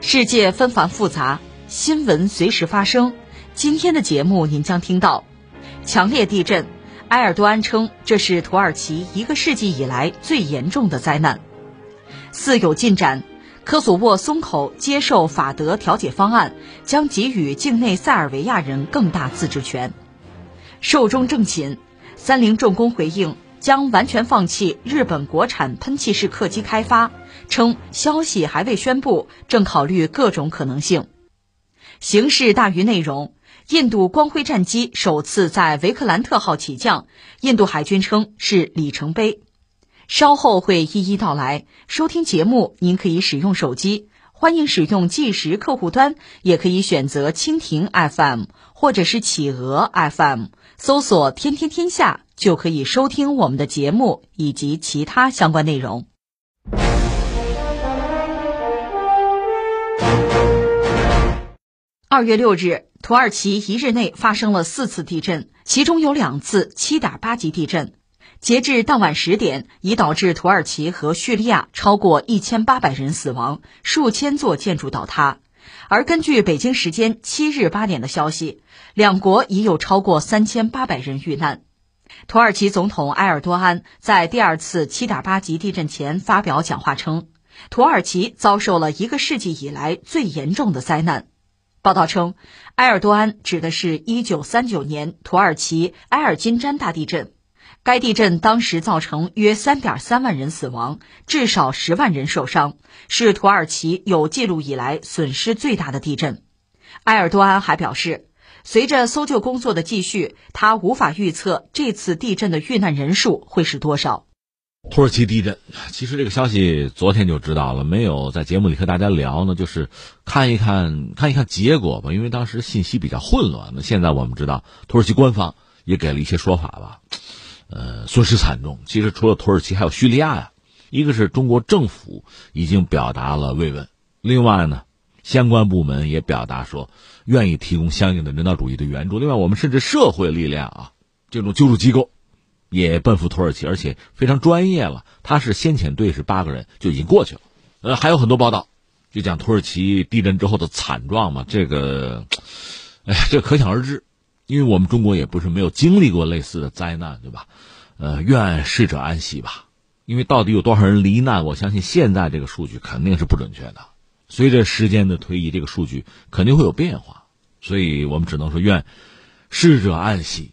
世界纷繁复杂，新闻随时发生。今天的节目您将听到：强烈地震，埃尔多安称这是土耳其一个世纪以来最严重的灾难。似有进展。科索沃松口接受法德调解方案，将给予境内塞尔维亚人更大自治权。寿终正寝，三菱重工回应将完全放弃日本国产喷气式客机开发，称消息还未宣布，正考虑各种可能性。形式大于内容，印度光辉战机首次在维克兰特号起降，印度海军称是里程碑。稍后会一一道来。收听节目，您可以使用手机，欢迎使用计时客户端，也可以选择蜻蜓 FM 或者是企鹅 FM，搜索“天天天下”就可以收听我们的节目以及其他相关内容。二月六日，土耳其一日内发生了四次地震，其中有两次七点八级地震。截至当晚十点，已导致土耳其和叙利亚超过一千八百人死亡，数千座建筑倒塌。而根据北京时间七日八点的消息，两国已有超过三千八百人遇难。土耳其总统埃尔多安在第二次七点八级地震前发表讲话称，土耳其遭受了一个世纪以来最严重的灾难。报道称，埃尔多安指的是一九三九年土耳其埃尔金詹大地震。该地震当时造成约三点三万人死亡，至少十万人受伤，是土耳其有记录以来损失最大的地震。埃尔多安还表示，随着搜救工作的继续，他无法预测这次地震的遇难人数会是多少。土耳其地震，其实这个消息昨天就知道了，没有在节目里和大家聊呢，就是看一看看一看结果吧，因为当时信息比较混乱。那现在我们知道，土耳其官方也给了一些说法吧。呃，损失惨重。其实除了土耳其，还有叙利亚呀。一个是中国政府已经表达了慰问，另外呢，相关部门也表达说愿意提供相应的人道主义的援助。另外，我们甚至社会力量啊，这种救助机构也奔赴土耳其，而且非常专业了。他是先遣队是八个人就已经过去了。呃，还有很多报道就讲土耳其地震之后的惨状嘛。这个，哎呀，这可想而知。因为我们中国也不是没有经历过类似的灾难，对吧？呃，愿逝者安息吧。因为到底有多少人罹难，我相信现在这个数据肯定是不准确的。随着时间的推移，这个数据肯定会有变化。所以我们只能说，愿逝者安息，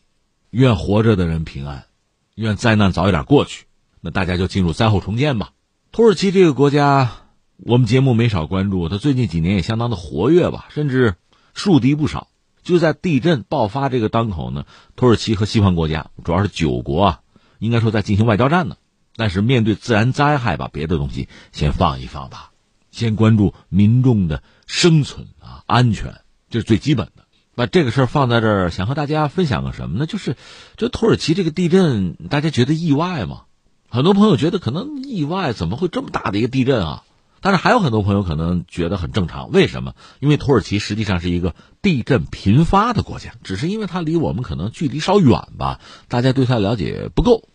愿活着的人平安，愿灾难早一点过去。那大家就进入灾后重建吧。土耳其这个国家，我们节目没少关注，它最近几年也相当的活跃吧，甚至树敌不少。就在地震爆发这个当口呢，土耳其和西方国家，主要是九国啊，应该说在进行外交战呢。但是面对自然灾害吧，别的东西先放一放吧，先关注民众的生存啊安全，这是最基本的。把这个事儿放在这儿，想和大家分享个什么呢？就是这土耳其这个地震，大家觉得意外吗？很多朋友觉得可能意外，怎么会这么大的一个地震啊？但是还有很多朋友可能觉得很正常，为什么？因为土耳其实际上是一个地震频发的国家，只是因为它离我们可能距离稍远吧，大家对它了解不够。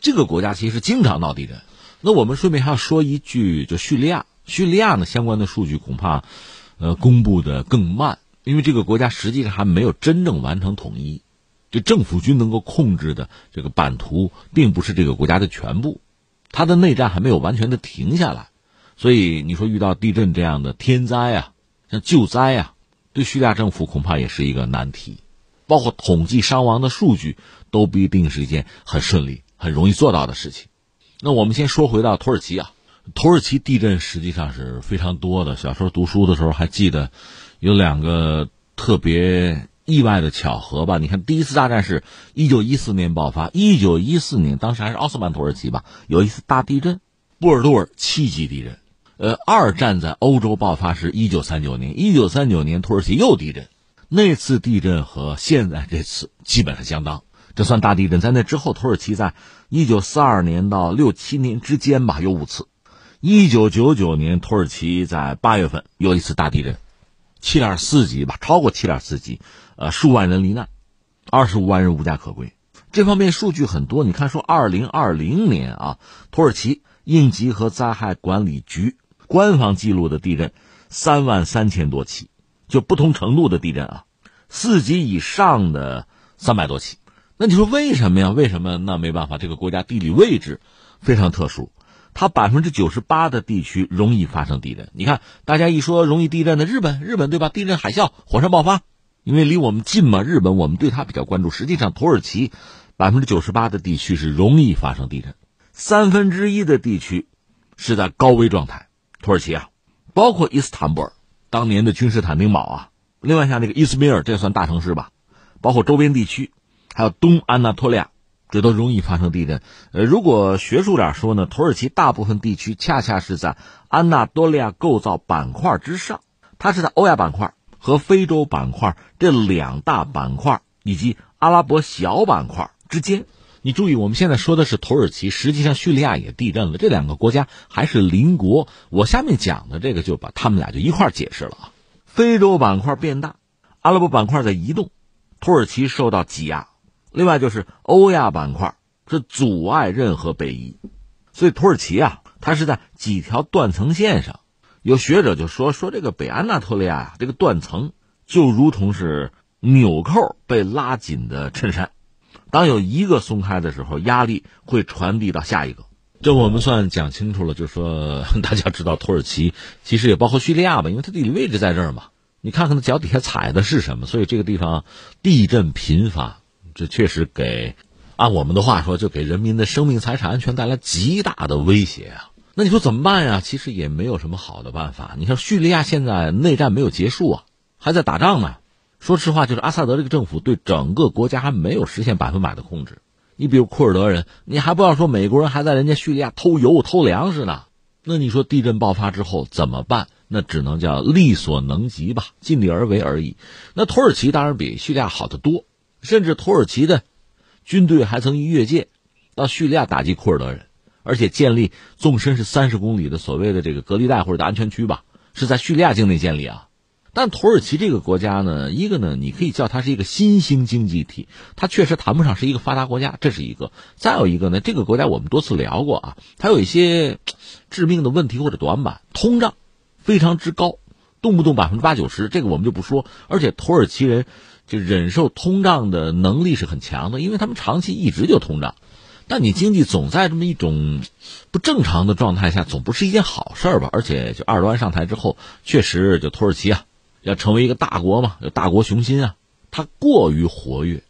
这个国家其实经常闹地震。那我们顺便还要说一句，就叙利亚，叙利亚呢相关的数据恐怕，呃，公布的更慢，因为这个国家实际上还没有真正完成统一，就政府军能够控制的这个版图并不是这个国家的全部，它的内战还没有完全的停下来。所以你说遇到地震这样的天灾啊，像救灾啊，对叙利亚政府恐怕也是一个难题，包括统计伤亡的数据都不一定是一件很顺利、很容易做到的事情。那我们先说回到土耳其啊，土耳其地震实际上是非常多的。小时候读书的时候还记得有两个特别意外的巧合吧？你看，第一次大战是一九一四年爆发，一九一四年当时还是奥斯曼土耳其吧，有一次大地震，波尔多尔七级地震。呃，二战在欧洲爆发是一九三九年，一九三九年土耳其又地震，那次地震和现在这次基本上相当，这算大地震。在那之后，土耳其在一九四二年到六七年之间吧，有五次。一九九九年，土耳其在八月份有一次大地震，七点四级吧，超过七点四级，呃，数万人罹难，二十五万人无家可归。这方面数据很多，你看，说二零二零年啊，土耳其应急和灾害管理局官方记录的地震三万三千多起，就不同程度的地震啊，四级以上的三百多起。那你说为什么呀？为什么？那没办法，这个国家地理位置非常特殊，它百分之九十八的地区容易发生地震。你看，大家一说容易地震的日本，日本对吧？地震、海啸、火山爆发。因为离我们近嘛，日本我们对它比较关注。实际上，土耳其百分之九十八的地区是容易发生地震，三分之一的地区是在高危状态。土耳其啊，包括伊斯坦布尔，当年的君士坦丁堡啊，另外像那个伊斯米尔，这算大城市吧？包括周边地区，还有东安纳托利亚，这都容易发生地震。呃，如果学术点说呢，土耳其大部分地区恰恰是在安纳多利亚构造板块之上，它是在欧亚板块。和非洲板块这两大板块以及阿拉伯小板块之间，你注意，我们现在说的是土耳其，实际上叙利亚也地震了。这两个国家还是邻国。我下面讲的这个就把他们俩就一块解释了啊。非洲板块变大，阿拉伯板块在移动，土耳其受到挤压。另外就是欧亚板块是阻碍任何北移，所以土耳其啊，它是在几条断层线上。有学者就说说这个北安纳托利亚呀，这个断层就如同是纽扣被拉紧的衬衫，当有一个松开的时候，压力会传递到下一个。这我们算讲清楚了，就是说大家知道土耳其其实也包括叙利亚吧，因为它地理位置在这儿嘛。你看看它脚底下踩的是什么，所以这个地方地震频发，这确实给按我们的话说，就给人民的生命财产安全带来极大的威胁啊。那你说怎么办呀？其实也没有什么好的办法。你看叙利亚现在内战没有结束啊，还在打仗呢。说实话，就是阿萨德这个政府对整个国家还没有实现百分百的控制。你比如库尔德人，你还不要说美国人还在人家叙利亚偷油偷粮食呢。那你说地震爆发之后怎么办？那只能叫力所能及吧，尽力而为而已。那土耳其当然比叙利亚好得多，甚至土耳其的军队还曾越界到叙利亚打击库尔德人。而且建立纵深是三十公里的所谓的这个隔离带或者安全区吧，是在叙利亚境内建立啊。但土耳其这个国家呢，一个呢，你可以叫它是一个新兴经济体，它确实谈不上是一个发达国家，这是一个。再有一个呢，这个国家我们多次聊过啊，它有一些致命的问题或者短板，通胀非常之高，动不动百分之八九十，这个我们就不说。而且土耳其人就忍受通胀的能力是很强的，因为他们长期一直就通胀。但你经济总在这么一种不正常的状态下，总不是一件好事儿吧？而且，就埃尔多安上台之后，确实就土耳其啊，要成为一个大国嘛，有大国雄心啊，他过于活跃，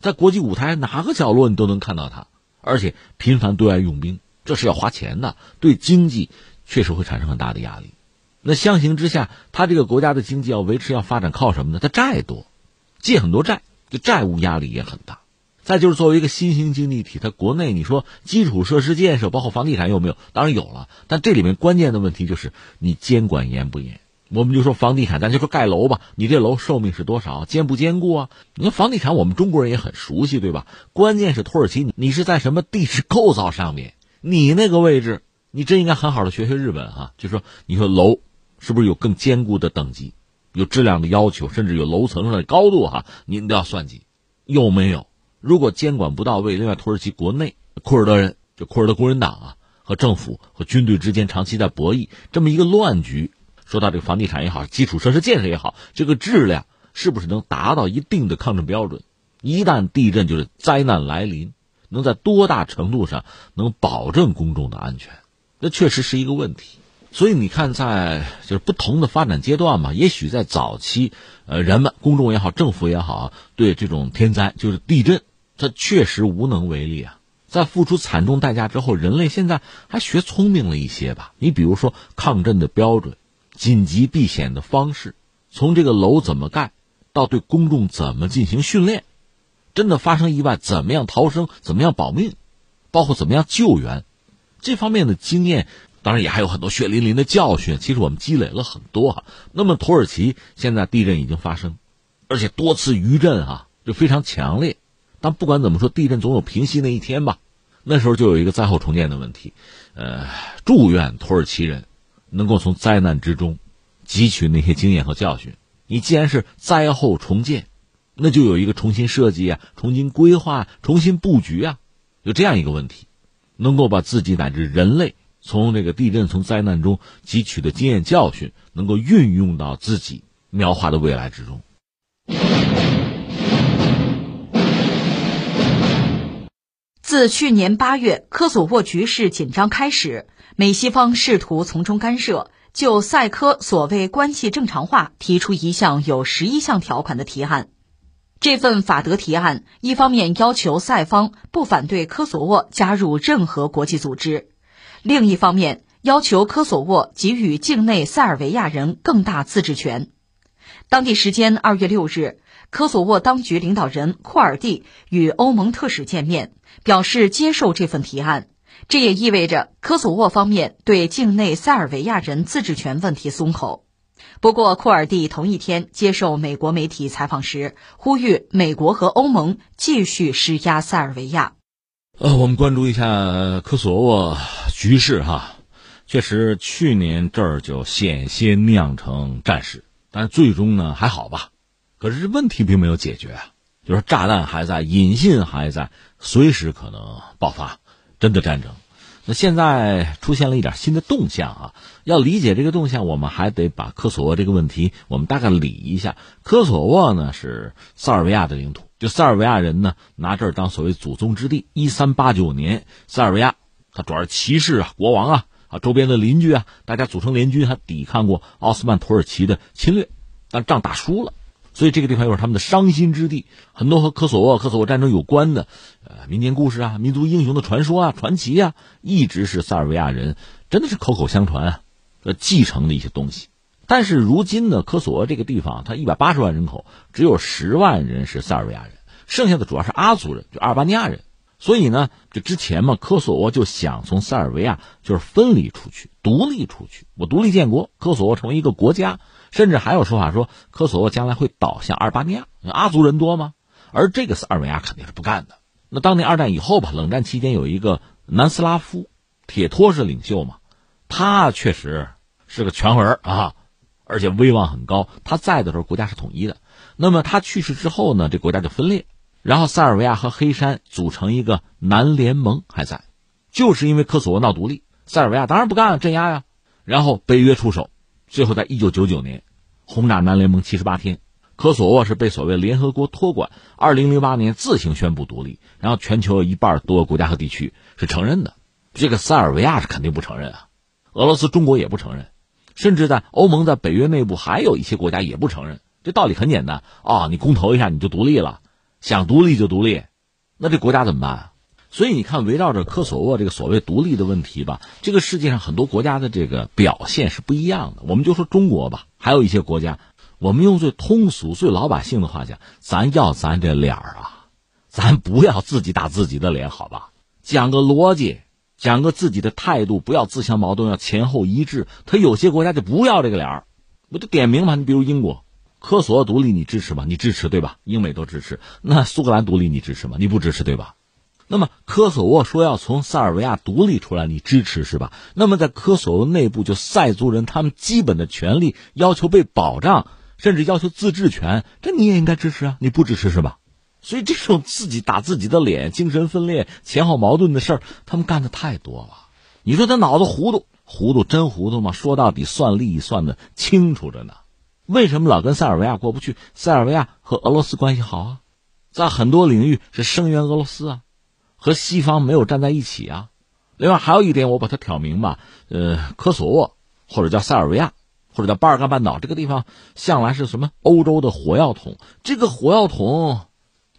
在国际舞台哪个角落你都能看到他，而且频繁对外用兵，这是要花钱的，对经济确实会产生很大的压力。那相形之下，他这个国家的经济要维持要发展，靠什么呢？他债多，借很多债，就债务压力也很大。再就是作为一个新兴经济体，它国内你说基础设施建设，包括房地产有没有？当然有了，但这里面关键的问题就是你监管严不严？我们就说房地产，咱就说盖楼吧，你这楼寿命是多少？坚不坚固啊？你说房地产，我们中国人也很熟悉，对吧？关键是土耳其，你是在什么地质构造上面？你那个位置，你真应该很好的学学日本啊！就说你说楼是不是有更坚固的等级，有质量的要求，甚至有楼层上的高度哈？您都要算计，有没有？如果监管不到位，另外土耳其国内库尔德人就库尔德工人党啊和政府和军队之间长期在博弈，这么一个乱局。说到这个房地产也好，基础设施建设也好，这个质量是不是能达到一定的抗震标准？一旦地震就是灾难来临，能在多大程度上能保证公众的安全？那确实是一个问题。所以你看，在就是不同的发展阶段嘛，也许在早期，呃，人们公众也好，政府也好，对这种天灾就是地震。他确实无能为力啊！在付出惨重代价之后，人类现在还学聪明了一些吧？你比如说抗震的标准、紧急避险的方式，从这个楼怎么盖，到对公众怎么进行训练，真的发生意外怎么样逃生、怎么样保命，包括怎么样救援，这方面的经验当然也还有很多血淋淋的教训。其实我们积累了很多哈。那么土耳其现在地震已经发生，而且多次余震啊，就非常强烈。但不管怎么说，地震总有平息那一天吧。那时候就有一个灾后重建的问题，呃，祝愿土耳其人能够从灾难之中汲取那些经验和教训。你既然是灾后重建，那就有一个重新设计啊、重新规划、重新布局啊，有这样一个问题，能够把自己乃至人类从这个地震、从灾难中汲取的经验教训，能够运用到自己描画的未来之中。自去年八月科索沃局势紧张开始，美西方试图从中干涉，就塞科所谓关系正常化提出一项有十一项条款的提案。这份法德提案一方面要求塞方不反对科索沃加入任何国际组织，另一方面要求科索沃给予境内塞尔维亚人更大自治权。当地时间二月六日。科索沃当局领导人库尔蒂与欧盟特使见面，表示接受这份提案。这也意味着科索沃方面对境内塞尔维亚人自治权问题松口。不过，库尔蒂同一天接受美国媒体采访时，呼吁美国和欧盟继续施压塞尔维亚。呃，我们关注一下科索沃局势哈，确实去年这儿就险些酿成战事，但最终呢还好吧。可是问题并没有解决啊，就是炸弹还在，引信还在，随时可能爆发真的战争。那现在出现了一点新的动向啊，要理解这个动向，我们还得把科索沃这个问题我们大概理一下。科索沃呢是塞尔维亚的领土，就塞尔维亚人呢拿这儿当所谓祖宗之地。一三八九年，塞尔维亚他主要是骑士啊，国王啊啊，周边的邻居啊，大家组成联军，还抵抗过奥斯曼土耳其的侵略，但仗打输了。所以这个地方又是他们的伤心之地，很多和科索沃、科索沃战争有关的，呃，民间故事啊、民族英雄的传说啊、传奇啊，一直是塞尔维亚人真的是口口相传啊，呃，继承的一些东西。但是如今呢，科索沃这个地方，它一百八十万人口，只有十万人是塞尔维亚人，剩下的主要是阿族人，就阿尔巴尼亚人。所以呢，就之前嘛，科索沃就想从塞尔维亚就是分离出去、独立出去，我独立建国，科索沃成为一个国家。甚至还有说法说，科索沃将来会倒向阿尔巴尼亚，阿族人多吗？而这个塞尔维亚肯定是不干的。那当年二战以后吧，冷战期间有一个南斯拉夫，铁托是领袖嘛，他确实是个权人啊，而且威望很高。他在的时候国家是统一的，那么他去世之后呢，这国家就分裂，然后塞尔维亚和黑山组成一个南联盟还在，就是因为科索沃闹独立，塞尔维亚当然不干镇压呀，然后北约出手。最后，在一九九九年，轰炸南联盟七十八天，科索沃是被所谓联合国托管。二零零八年自行宣布独立，然后全球一半多个国家和地区是承认的，这个塞尔维亚是肯定不承认啊。俄罗斯、中国也不承认，甚至在欧盟、在北约内部还有一些国家也不承认。这道理很简单啊，你公投一下你就独立了，想独立就独立，那这国家怎么办？所以你看，围绕着科索沃这个所谓独立的问题吧，这个世界上很多国家的这个表现是不一样的。我们就说中国吧，还有一些国家，我们用最通俗、最老百姓的话讲，咱要咱这脸儿啊，咱不要自己打自己的脸，好吧？讲个逻辑，讲个自己的态度，不要自相矛盾，要前后一致。他有些国家就不要这个脸儿，我就点名嘛。你比如英国，科索沃独立你支持吗？你支持对吧？英美都支持。那苏格兰独立你支持吗？你不支持对吧？那么科索沃说要从塞尔维亚独立出来，你支持是吧？那么在科索沃内部，就塞族人他们基本的权利要求被保障，甚至要求自治权，这你也应该支持啊？你不支持是吧？所以这种自己打自己的脸、精神分裂、前后矛盾的事儿，他们干的太多了。你说他脑子糊涂，糊涂真糊涂吗？说到底，算利益算的清楚着呢。为什么老跟塞尔维亚过不去？塞尔维亚和俄罗斯关系好啊，在很多领域是声援俄罗斯啊。和西方没有站在一起啊，另外还有一点，我把它挑明吧。呃，科索沃或者叫塞尔维亚，或者叫巴尔干半岛这个地方，向来是什么欧洲的火药桶。这个火药桶，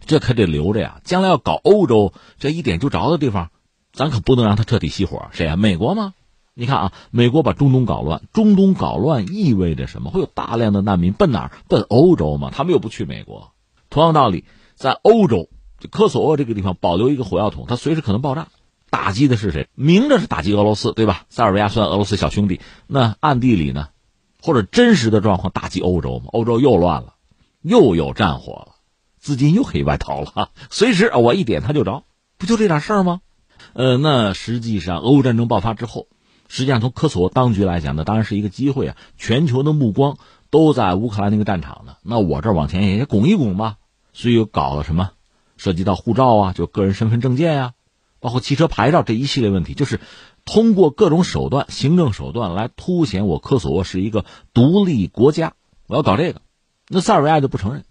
这可得留着呀。将来要搞欧洲这一点就着的地方，咱可不能让它彻底熄火。谁呀？美国吗？你看啊，美国把中东搞乱，中东搞乱意味着什么？会有大量的难民奔哪儿？奔欧洲吗？他们又不去美国。同样道理，在欧洲。科索沃这个地方保留一个火药桶，它随时可能爆炸。打击的是谁？明着是打击俄罗斯，对吧？塞尔维亚算俄罗斯小兄弟，那暗地里呢，或者真实的状况打击欧洲嘛？欧洲又乱了，又有战火了，资金又可以外逃了，随时我一点他就着，不就这点事儿吗？呃，那实际上俄乌战争爆发之后，实际上从科索沃当局来讲呢，当然是一个机会啊，全球的目光都在乌克兰那个战场呢，那我这儿往前也拱一拱吧，所以又搞了什么，涉及到护照啊，就个人身份证件呀。包括汽车牌照这一系列问题，就是通过各种手段、行政手段来凸显我科索沃是一个独立国家。我要搞这个，那塞尔维亚就不承认。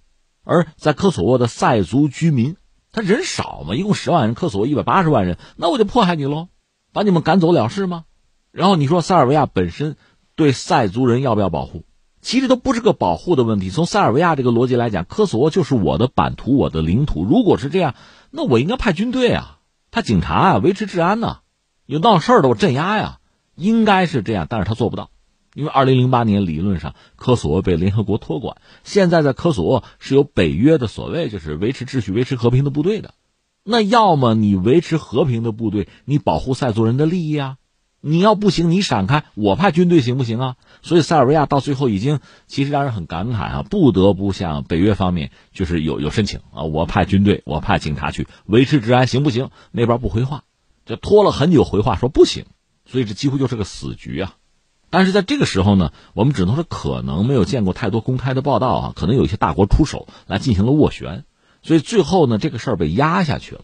而在科索沃的塞族居民，他人少嘛，一共十万人，科索沃一百八十万人，那我就迫害你喽，把你们赶走了事吗？然后你说塞尔维亚本身对塞族人要不要保护？其实都不是个保护的问题。从塞尔维亚这个逻辑来讲，科索沃就是我的版图、我的领土。如果是这样，那我应该派军队啊。他警察啊，维持治安呢，有闹事儿的我镇压呀，应该是这样，但是他做不到，因为二零零八年理论上科索沃被联合国托管，现在在科索沃是有北约的所谓就是维持秩序、维持和平的部队的，那要么你维持和平的部队，你保护塞族人的利益啊。你要不行，你闪开，我派军队行不行啊？所以塞尔维亚到最后已经，其实让人很感慨啊，不得不向北约方面就是有有申请啊，我派军队，我派警察去维持治安，行不行？那边不回话，这拖了很久回话说不行，所以这几乎就是个死局啊。但是在这个时候呢，我们只能说可能没有见过太多公开的报道啊，可能有一些大国出手来进行了斡旋，所以最后呢，这个事儿被压下去了。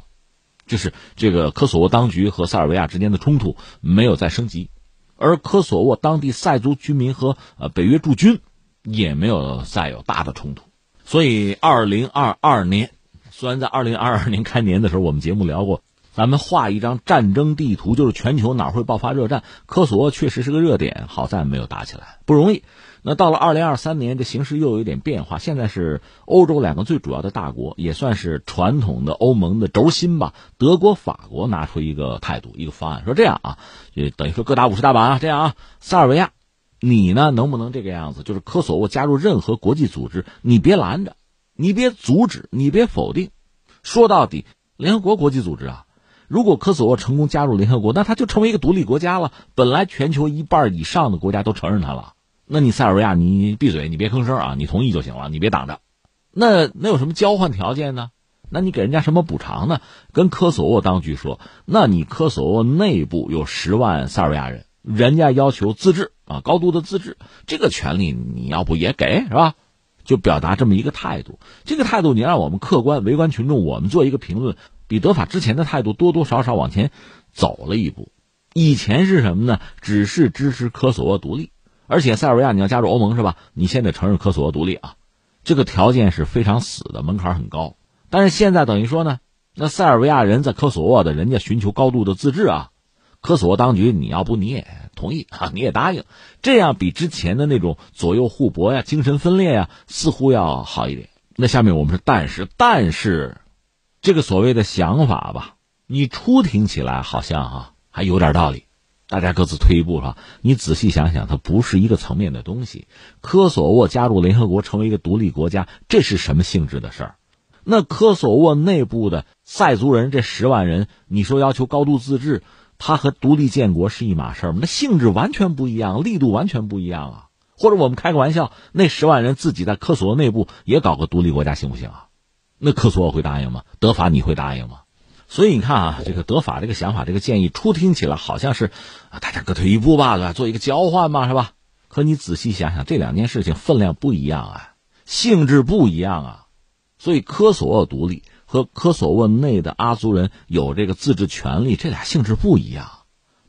就是这个科索沃当局和塞尔维亚之间的冲突没有再升级，而科索沃当地塞族居民和呃北约驻军也没有再有大的冲突，所以二零二二年，虽然在二零二二年开年的时候我们节目聊过，咱们画一张战争地图，就是全球哪会爆发热战，科索沃确实是个热点，好在没有打起来，不容易。那到了二零二三年，这形势又有点变化。现在是欧洲两个最主要的大国，也算是传统的欧盟的轴心吧。德国、法国拿出一个态度、一个方案，说这样啊，就等于说各打五十大板啊。这样啊，塞尔维亚，你呢能不能这个样子？就是科索沃加入任何国际组织，你别拦着，你别阻止，你别否定。说到底，联合国国际组织啊，如果科索沃成功加入联合国，那他就成为一个独立国家了。本来全球一半以上的国家都承认他了。那你塞尔维亚，你闭嘴，你别吭声啊，你同意就行了，你别挡着。那那有什么交换条件呢？那你给人家什么补偿呢？跟科索沃当局说，那你科索沃内部有十万塞尔维亚人，人家要求自治啊，高度的自治，这个权利你要不也给是吧？就表达这么一个态度。这个态度你让我们客观围观群众，我们做一个评论，比德法之前的态度多多少少往前走了一步。以前是什么呢？只是支持科索沃独立。而且塞尔维亚你要加入欧盟是吧？你先得承认科索沃独立啊，这个条件是非常死的，门槛很高。但是现在等于说呢，那塞尔维亚人在科索沃的人家寻求高度的自治啊，科索沃当局你要不你也同意啊，你也答应，这样比之前的那种左右互搏呀、精神分裂呀，似乎要好一点。那下面我们是但是但是，这个所谓的想法吧，你初听起来好像啊还有点道理。大家各自退一步是吧？你仔细想想，它不是一个层面的东西。科索沃加入联合国，成为一个独立国家，这是什么性质的事儿？那科索沃内部的塞族人这十万人，你说要求高度自治，它和独立建国是一码事儿吗？那性质完全不一样，力度完全不一样啊！或者我们开个玩笑，那十万人自己在科索沃内部也搞个独立国家行不行啊？那科索沃会答应吗？德法你会答应吗？所以你看啊，这个德法这个想法、这个建议，初听起来好像是啊，大家各退一步吧，对吧？做一个交换嘛，是吧？可你仔细想想，这两件事情分量不一样啊，性质不一样啊。所以科索沃独立和科索沃内的阿族人有这个自治权利，这俩性质不一样。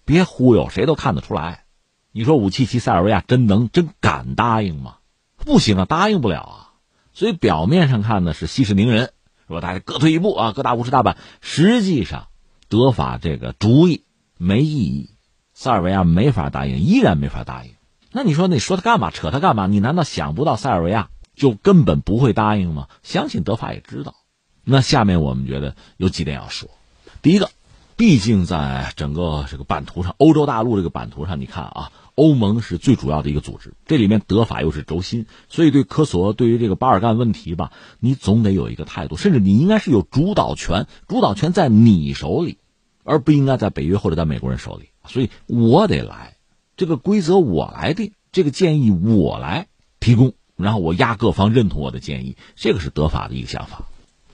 别忽悠，谁都看得出来。你说武契奇塞尔维亚真能、真敢答应吗？不行啊，答应不了啊。所以表面上看呢，是息事宁人。说大家各退一步啊，各打五十大板。实际上，德法这个主意没意义，塞尔维亚没法答应，依然没法答应。那你说，你说他干嘛？扯他干嘛？你难道想不到塞尔维亚就根本不会答应吗？相信德法也知道。那下面我们觉得有几点要说。第一个，毕竟在整个这个版图上，欧洲大陆这个版图上，你看啊。欧盟是最主要的一个组织，这里面德法又是轴心，所以对科索沃对于这个巴尔干问题吧，你总得有一个态度，甚至你应该是有主导权，主导权在你手里。而不应该在北约或者在美国人手里。所以我得来，这个规则我来定，这个建议我来提供，然后我压各方认同我的建议，这个是德法的一个想法。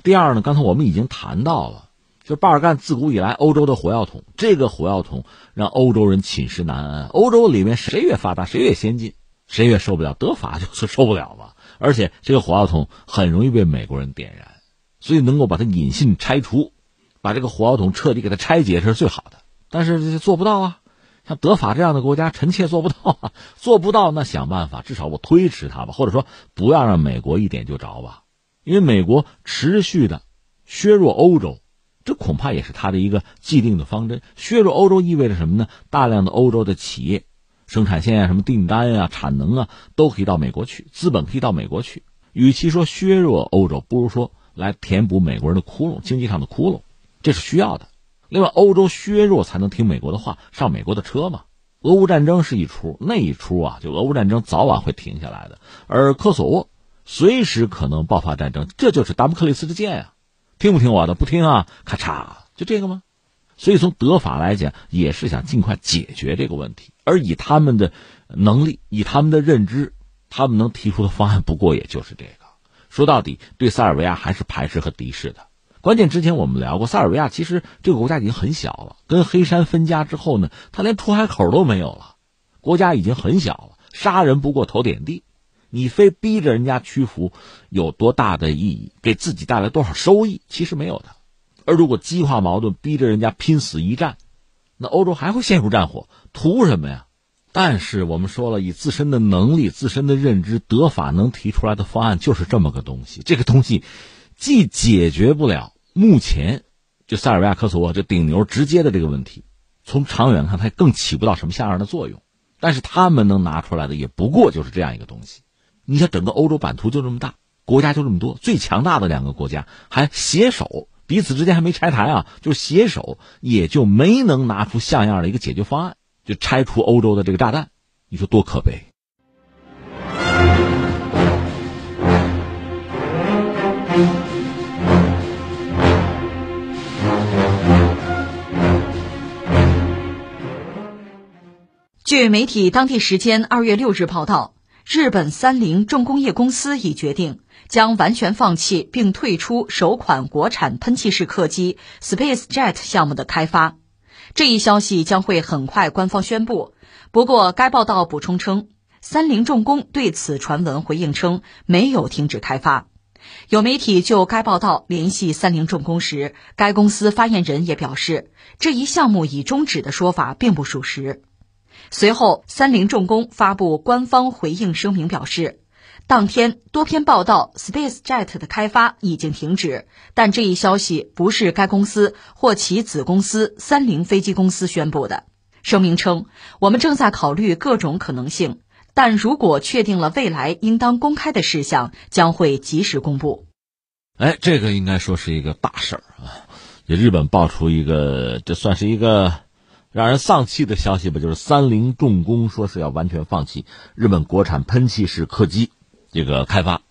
第二呢，刚才我们已经谈到了，就巴尔干自古以来欧洲的火药桶，这个火药桶让欧洲人寝食难安。欧洲里面谁越发达，谁越先进，谁越受不了。德法就是受不了嘛。而且这个火药桶很容易被美国人点燃，所以能够把它引信拆除，把这个火药桶彻底给它拆解是最好的。但是做不到啊，像德法这样的国家，臣妾做不到啊，做不到那想办法，至少我推迟它吧，或者说不要让美国一点就着吧，因为美国持续的削弱欧洲，这恐怕也是他的一个既定的方针。削弱欧洲意味着什么呢？大量的欧洲的企业。生产线啊，什么订单啊，产能啊，都可以到美国去，资本可以到美国去。与其说削弱欧洲，不如说来填补美国人的窟窿，经济上的窟窿，这是需要的。另外，欧洲削弱才能听美国的话，上美国的车嘛。俄乌战争是一出，那一出啊，就俄乌战争早晚会停下来的。而科索沃随时可能爆发战争，这就是达姆克里斯之剑啊！听不听我的？不听啊！咔嚓，就这个吗？所以从德法来讲，也是想尽快解决这个问题。而以他们的能力，以他们的认知，他们能提出的方案，不过也就是这个。说到底，对塞尔维亚还是排斥和敌视的。关键之前我们聊过，塞尔维亚其实这个国家已经很小了，跟黑山分家之后呢，他连出海口都没有了，国家已经很小了。杀人不过头点地，你非逼着人家屈服，有多大的意义？给自己带来多少收益？其实没有的。而如果激化矛盾，逼着人家拼死一战。那欧洲还会陷入战火，图什么呀？但是我们说了，以自身的能力、自身的认知，德法能提出来的方案就是这么个东西。这个东西既解决不了目前就塞尔维亚、科索沃这顶牛直接的这个问题，从长远看，它更起不到什么像样的作用。但是他们能拿出来的也不过就是这样一个东西。你想，整个欧洲版图就这么大，国家就这么多，最强大的两个国家还携手。彼此之间还没拆台啊，就是携手，也就没能拿出像样的一个解决方案，就拆除欧洲的这个炸弹，你说多可悲！据媒体当地时间二月六日报道，日本三菱重工业公司已决定。将完全放弃并退出首款国产喷气式客机 SpaceJet 项目的开发，这一消息将会很快官方宣布。不过，该报道补充称，三菱重工对此传闻回应称没有停止开发。有媒体就该报道联系三菱重工时，该公司发言人也表示，这一项目已终止的说法并不属实。随后，三菱重工发布官方回应声明表示。当天，多篇报道，SpaceJet 的开发已经停止，但这一消息不是该公司或其子公司三菱飞机公司宣布的。声明称：“我们正在考虑各种可能性，但如果确定了未来应当公开的事项，将会及时公布。”哎，这个应该说是一个大事儿啊！日本爆出一个，这算是一个让人丧气的消息吧？就是三菱重工说是要完全放弃日本国产喷气式客机。这个开发，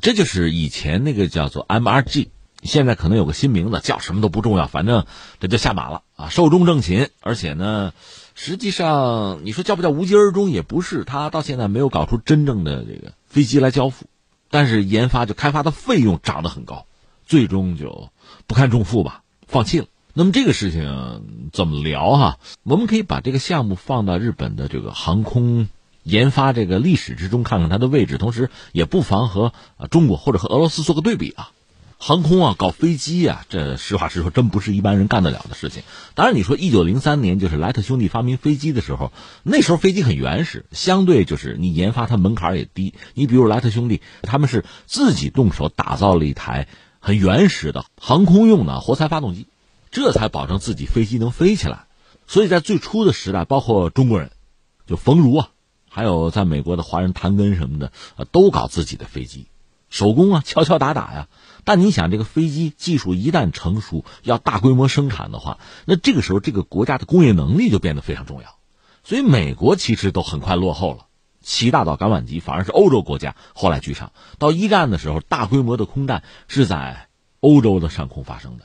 这就是以前那个叫做 MRG，现在可能有个新名字，叫什么都不重要，反正这就下马了啊！寿终正寝，而且呢，实际上你说叫不叫无疾而终也不是，他到现在没有搞出真正的这个飞机来交付，但是研发就开发的费用涨得很高，最终就不堪重负吧，放弃了。那么这个事情怎么聊哈？我们可以把这个项目放到日本的这个航空。研发这个历史之中，看看它的位置，同时也不妨和中国或者和俄罗斯做个对比啊。航空啊，搞飞机啊，这实话实说，真不是一般人干得了的事情。当然，你说一九零三年就是莱特兄弟发明飞机的时候，那时候飞机很原始，相对就是你研发它门槛也低。你比如莱特兄弟，他们是自己动手打造了一台很原始的航空用的活塞发动机，这才保证自己飞机能飞起来。所以在最初的时代，包括中国人，就冯如啊。还有在美国的华人谭根什么的，呃，都搞自己的飞机，手工啊，敲敲打打呀。但你想，这个飞机技术一旦成熟，要大规模生产的话，那这个时候这个国家的工业能力就变得非常重要。所以美国其实都很快落后了，七大岛橄榄机反而是欧洲国家后来居上。到一战的时候，大规模的空战是在欧洲的上空发生的，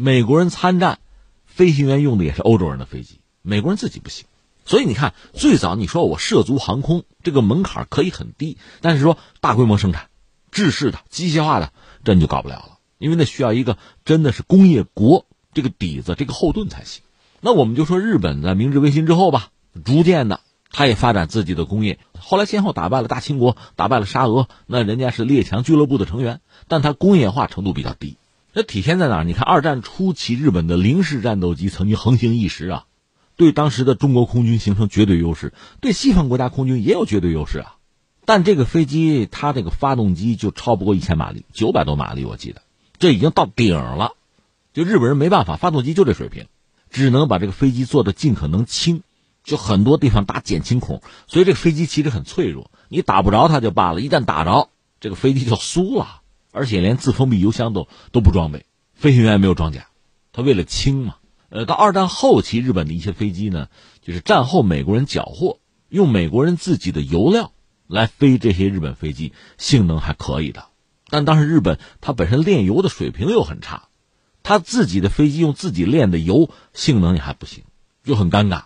美国人参战。飞行员用的也是欧洲人的飞机，美国人自己不行。所以你看，最早你说我涉足航空这个门槛可以很低，但是说大规模生产、制式的、机械化的，这你就搞不了了，因为那需要一个真的是工业国这个底子、这个后盾才行。那我们就说日本在明治维新之后吧，逐渐的他也发展自己的工业，后来先后打败了大清国，打败了沙俄，那人家是列强俱乐部的成员，但他工业化程度比较低。这体现在哪儿？你看二战初期，日本的零式战斗机曾经横行一时啊，对当时的中国空军形成绝对优势，对西方国家空军也有绝对优势啊。但这个飞机它这个发动机就超不过一千马力，九百多马力，我记得这已经到顶了，就日本人没办法，发动机就这水平。只能把这个飞机做的尽可能轻，就很多地方打减轻孔，所以这个飞机其实很脆弱。你打不着它就罢了，一旦打着，这个飞机就酥了。而且连自封闭油箱都都不装备，飞行员也没有装甲。他为了轻嘛，呃，到二战后期，日本的一些飞机呢，就是战后美国人缴获，用美国人自己的油料来飞这些日本飞机，性能还可以的。但当时日本它本身炼油的水平又很差。他自己的飞机用自己炼的油，性能也还不行，就很尴尬。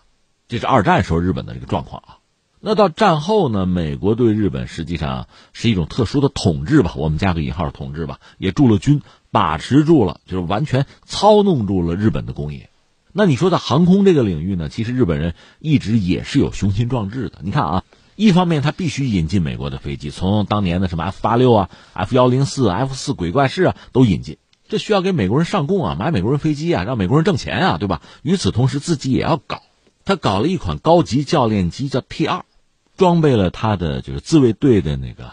这是二战时候日本的这个状况啊。那到战后呢，美国对日本实际上是一种特殊的统治吧，我们加个引号统治吧，也驻了军，把持住了，就是完全操弄住了日本的工业。那你说在航空这个领域呢，其实日本人一直也是有雄心壮志的。你看啊，一方面他必须引进美国的飞机，从当年的什么 F 八六啊、F 幺零四、F 四鬼怪式啊都引进。这需要给美国人上供啊，买美国人飞机啊，让美国人挣钱啊，对吧？与此同时，自己也要搞。他搞了一款高级教练机，叫 T 二，装备了他的就是自卫队的那个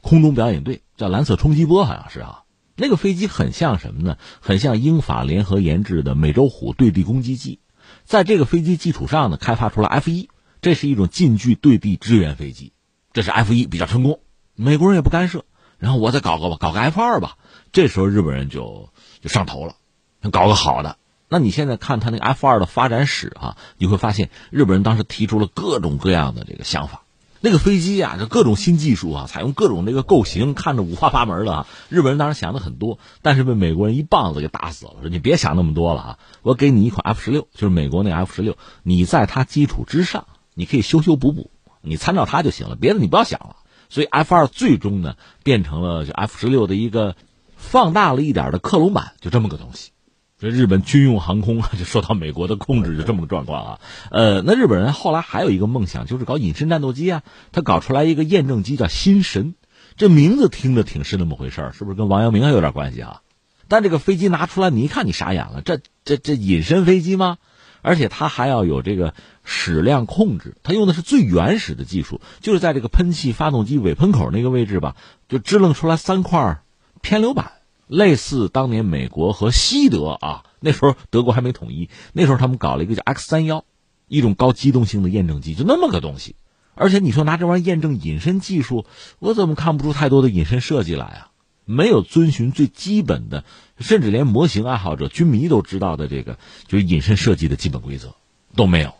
空中表演队，叫蓝色冲击波，好像是啊。那个飞机很像什么呢？很像英法联合研制的美洲虎对地攻击机。在这个飞机基础上呢，开发出了 F 一，这是一种近距对地支援飞机。这是 F 一比较成功，美国人也不干涉。然后我再搞个吧，搞个 F 二吧。这时候日本人就就上头了，想搞个好的。那你现在看他那个 F 二的发展史啊，你会发现日本人当时提出了各种各样的这个想法。那个飞机啊，这各种新技术啊，采用各种那个构型，看着五花八门的啊。日本人当时想的很多，但是被美国人一棒子给打死了。说你别想那么多了啊，我给你一款 F 十六，就是美国那 F 十六，你在它基础之上，你可以修修补补，你参照它就行了，别的你不要想了。所以 F 二最终呢，变成了就 F 十六的一个放大了一点的克隆版，就这么个东西。这日本军用航空就受到美国的控制，就这么个状况啊。呃，那日本人后来还有一个梦想，就是搞隐身战斗机啊。他搞出来一个验证机叫新神，这名字听着挺是那么回事是不是跟王阳明还有点关系啊？但这个飞机拿出来，你一看你傻眼了，这这这隐身飞机吗？而且它还要有这个矢量控制，它用的是最原始的技术，就是在这个喷气发动机尾喷口那个位置吧，就支棱出来三块偏流板，类似当年美国和西德啊，那时候德国还没统一，那时候他们搞了一个叫 X 三幺，一种高机动性的验证机，就那么个东西。而且你说拿这玩意验证隐身技术，我怎么看不出太多的隐身设计来啊？没有遵循最基本的，甚至连模型爱好者、军迷都知道的这个，就是隐身设计的基本规则都没有，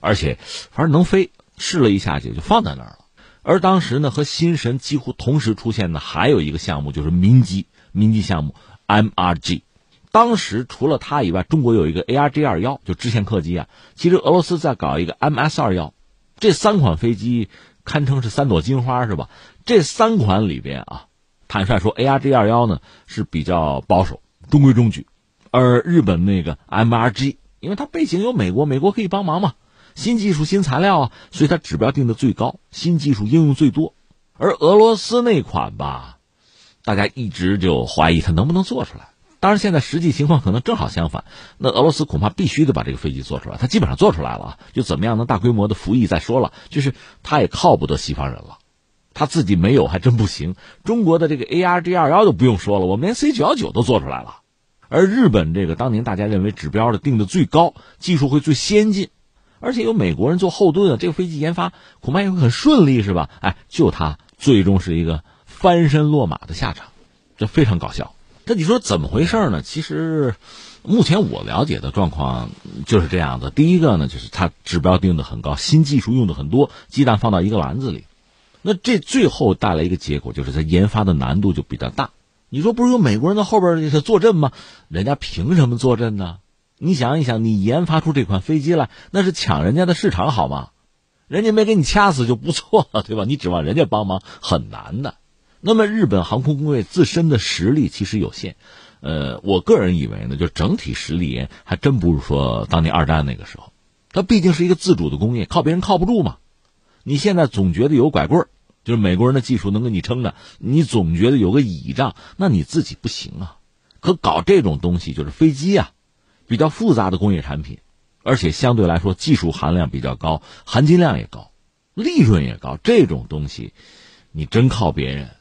而且反正能飞，试了一下就就放在那儿了。而当时呢，和新神几乎同时出现的还有一个项目，就是民机民机项目 MRG。当时除了它以外，中国有一个 ARJ 二幺，就支线客机啊。其实俄罗斯在搞一个 MS 二幺，这三款飞机堪称是三朵金花，是吧？这三款里边啊。坦率说，ARJ 二幺呢是比较保守、中规中矩，而日本那个 MRG，因为它背景有美国，美国可以帮忙嘛，新技术、新材料啊，所以它指标定的最高，新技术应用最多。而俄罗斯那款吧，大家一直就怀疑它能不能做出来。当然，现在实际情况可能正好相反，那俄罗斯恐怕必须得把这个飞机做出来，它基本上做出来了，就怎么样能大规模的服役再说了，就是它也靠不得西方人了。他自己没有还真不行。中国的这个 A R G 二幺就不用说了，我们连 C 九幺九都做出来了。而日本这个当年大家认为指标的定的最高，技术会最先进，而且有美国人做后盾啊，这个飞机研发恐怕也会很顺利，是吧？哎，就它最终是一个翻身落马的下场，这非常搞笑。这你说怎么回事呢？其实目前我了解的状况就是这样的。第一个呢，就是它指标定的很高，新技术用的很多，鸡蛋放到一个篮子里。那这最后带来一个结果，就是它研发的难度就比较大。你说不是有美国人在后边这是坐镇吗？人家凭什么坐镇呢？你想一想，你研发出这款飞机来，那是抢人家的市场好吗？人家没给你掐死就不错了，对吧？你指望人家帮忙很难的。那么，日本航空工业自身的实力其实有限。呃，我个人以为呢，就整体实力还真不如说当年二战那个时候。它毕竟是一个自主的工业，靠别人靠不住嘛。你现在总觉得有拐棍就是美国人的技术能给你撑着，你总觉得有个倚仗，那你自己不行啊。可搞这种东西，就是飞机啊，比较复杂的工业产品。而且相对来说，技术含量比较高，含金量也高，利润也高。这种东西，你真靠别人，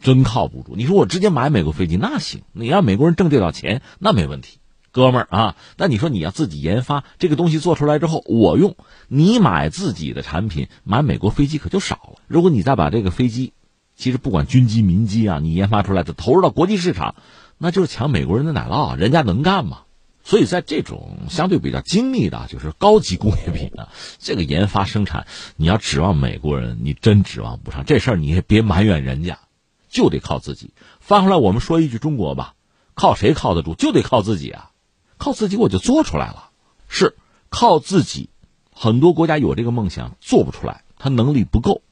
真靠不住。你说我直接买美国飞机那行，你让美国人挣这点钱那没问题，哥们儿啊。那你说你要自己研发这个东西做出来之后我用，你买自己的产品，买美国飞机可就少了。如果你再把这个飞机，其实不管军机民机啊，你研发出来的投入到国际市场，那就是抢美国人的奶酪，人家能干吗？所以在这种相对比较精密的，就是高级工业品的，这个研发生产，你要指望美国人，你真指望不上。这事儿你也别埋怨人家，就得靠自己。翻回来，我们说一句中国吧，靠谁靠得住？就得靠自己啊！靠自己我就做出来了，是靠自己。很多国家有这个梦想，做不出来，他能力不够。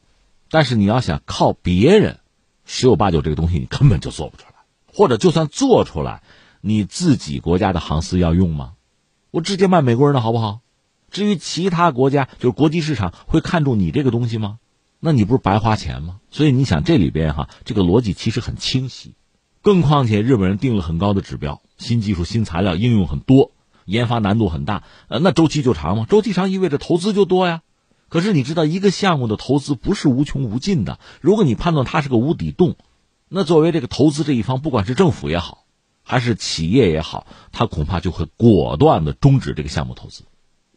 但是你要想靠别人，十有八九这个东西你根本就做不出来，或者就算做出来。你自己国家的航司要用吗？我直接卖美国人的好不好？至于其他国家，就是国际市场会看中你这个东西吗？那你不是白花钱吗？所以你想这里边哈，这个逻辑其实很清晰。更况且日本人定了很高的指标，新技术、新材料应用很多，研发难度很大，呃，那周期就长嘛。周期长意味着投资就多呀。可是你知道，一个项目的投资不是无穷无尽的。如果你判断它是个无底洞，那作为这个投资这一方，不管是政府也好。还是企业也好，他恐怕就会果断的终止这个项目投资。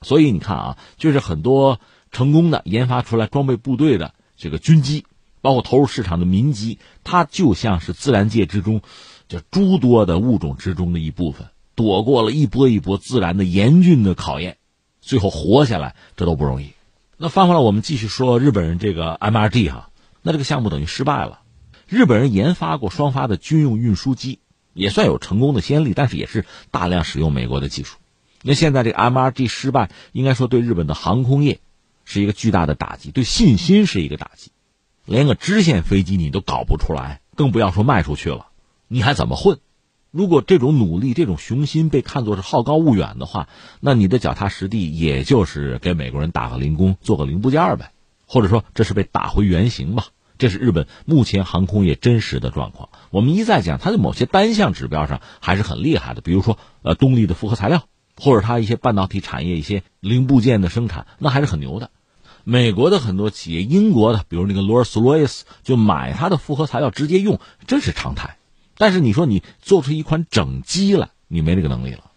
所以你看啊，就是很多成功的研发出来装备部队的这个军机，包括投入市场的民机，它就像是自然界之中，就诸多的物种之中的一部分，躲过了一波一波自然的严峻的考验，最后活下来，这都不容易。那翻回来，我们继续说日本人这个 MRD 哈，那这个项目等于失败了。日本人研发过双发的军用运输机。也算有成功的先例，但是也是大量使用美国的技术。那现在这个 MRG 失败，应该说对日本的航空业是一个巨大的打击，对信心是一个打击。连个支线飞机你都搞不出来，更不要说卖出去了，你还怎么混？如果这种努力、这种雄心被看作是好高骛远的话，那你的脚踏实地也就是给美国人打个零工，做个零部件呗，或者说这是被打回原形吧。这是日本目前航空业真实的状况。我们一再讲，它的某些单项指标上还是很厉害的，比如说，呃，动力的复合材料，或者它一些半导体产业一些零部件的生产，那还是很牛的。美国的很多企业，英国的，比如那个罗尔斯罗伊斯，就买它的复合材料直接用，这是常态。但是你说你做出一款整机来，你没这个能力了，